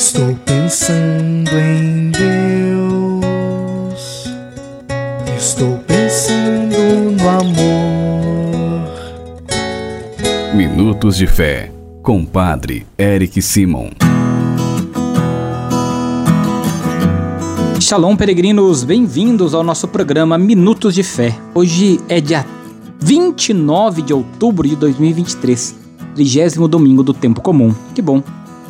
Estou pensando em Deus. Estou pensando no amor. Minutos de Fé, com Padre Eric Simon. Shalom, peregrinos, bem-vindos ao nosso programa Minutos de Fé. Hoje é dia 29 de outubro de 2023, trigésimo domingo do tempo comum. Que bom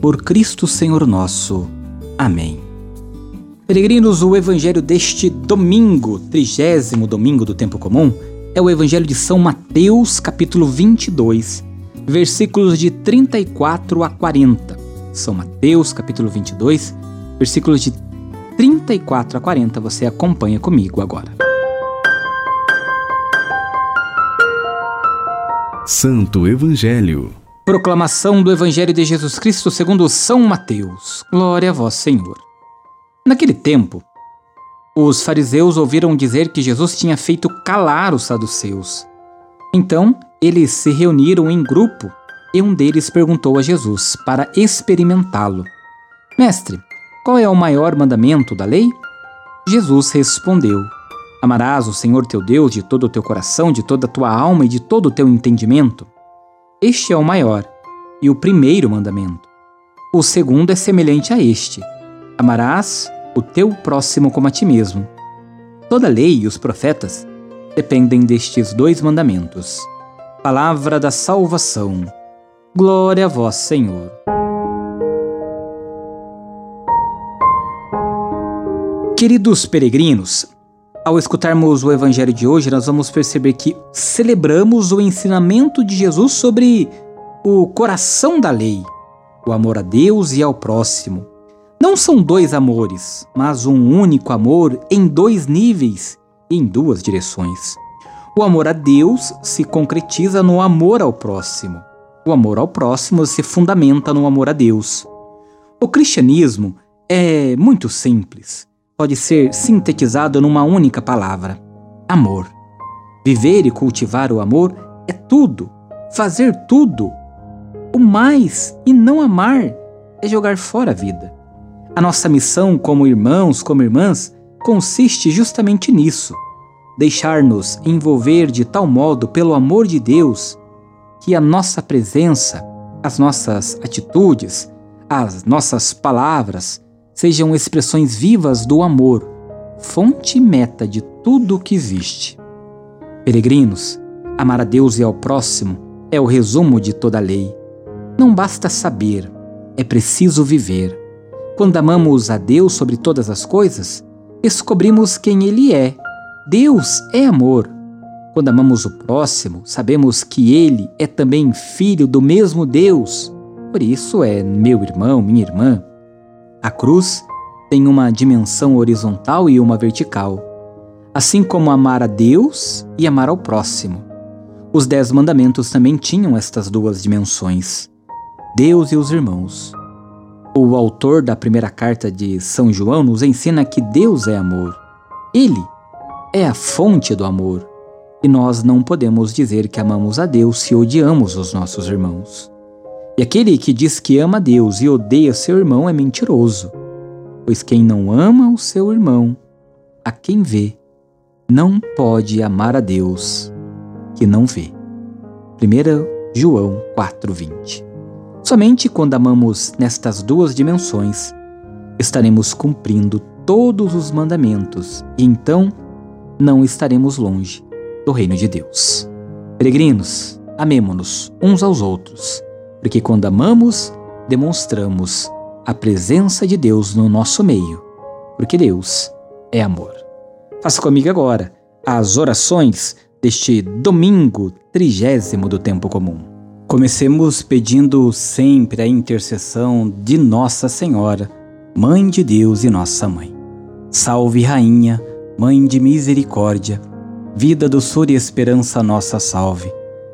Por Cristo Senhor nosso. Amém. Peregrinos, o evangelho deste domingo, trigésimo domingo do tempo comum, é o evangelho de São Mateus, capítulo 22, versículos de 34 a 40. São Mateus, capítulo 22, versículos de 34 a 40. Você acompanha comigo agora. Santo Evangelho Proclamação do Evangelho de Jesus Cristo segundo São Mateus. Glória a vós, Senhor. Naquele tempo, os fariseus ouviram dizer que Jesus tinha feito calar os saduceus. Então, eles se reuniram em grupo e um deles perguntou a Jesus para experimentá-lo: Mestre, qual é o maior mandamento da lei? Jesus respondeu: Amarás o Senhor teu Deus de todo o teu coração, de toda a tua alma e de todo o teu entendimento este é o maior e o primeiro mandamento. O segundo é semelhante a este: Amarás o teu próximo como a ti mesmo. Toda a lei e os profetas dependem destes dois mandamentos. Palavra da salvação. Glória a vós, Senhor. Queridos peregrinos, ao escutarmos o evangelho de hoje, nós vamos perceber que celebramos o ensinamento de Jesus sobre o coração da lei, o amor a Deus e ao próximo. Não são dois amores, mas um único amor em dois níveis em duas direções. O amor a Deus se concretiza no amor ao próximo. O amor ao próximo se fundamenta no amor a Deus. O cristianismo é muito simples pode ser sintetizado numa única palavra: amor. Viver e cultivar o amor é tudo, fazer tudo. O mais e não amar é jogar fora a vida. A nossa missão como irmãos, como irmãs, consiste justamente nisso: deixar-nos envolver de tal modo pelo amor de Deus que a nossa presença, as nossas atitudes, as nossas palavras, sejam expressões vivas do amor, fonte e meta de tudo o que existe. Peregrinos, amar a Deus e ao próximo é o resumo de toda a lei. Não basta saber, é preciso viver. Quando amamos a Deus sobre todas as coisas, descobrimos quem Ele é. Deus é amor. Quando amamos o próximo, sabemos que Ele é também filho do mesmo Deus. Por isso é meu irmão, minha irmã. A cruz tem uma dimensão horizontal e uma vertical, assim como amar a Deus e amar ao próximo. Os Dez Mandamentos também tinham estas duas dimensões: Deus e os irmãos. O autor da primeira carta de São João nos ensina que Deus é amor. Ele é a fonte do amor. E nós não podemos dizer que amamos a Deus se odiamos os nossos irmãos. E aquele que diz que ama Deus e odeia seu irmão é mentiroso, pois quem não ama o seu irmão, a quem vê, não pode amar a Deus que não vê. 1 João 4:20. Somente quando amamos nestas duas dimensões estaremos cumprindo todos os mandamentos, e então não estaremos longe do reino de Deus. Peregrinos, amemo-nos uns aos outros, porque quando amamos, demonstramos a presença de Deus no nosso meio, porque Deus é amor. Faça comigo agora as orações deste domingo trigésimo do tempo comum. Comecemos pedindo sempre a intercessão de Nossa Senhora, Mãe de Deus e Nossa Mãe. Salve, Rainha, Mãe de Misericórdia, vida, doçura e esperança nossa salve.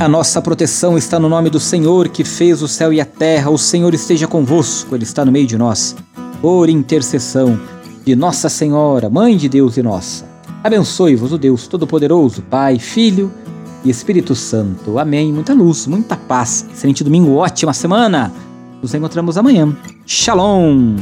A nossa proteção está no nome do Senhor que fez o céu e a terra. O Senhor esteja convosco, Ele está no meio de nós por intercessão de Nossa Senhora, Mãe de Deus e nossa. Abençoe-vos o Deus Todo-Poderoso, Pai, Filho e Espírito Santo. Amém. Muita luz, muita paz. Excelente domingo, ótima semana. Nos encontramos amanhã. Shalom.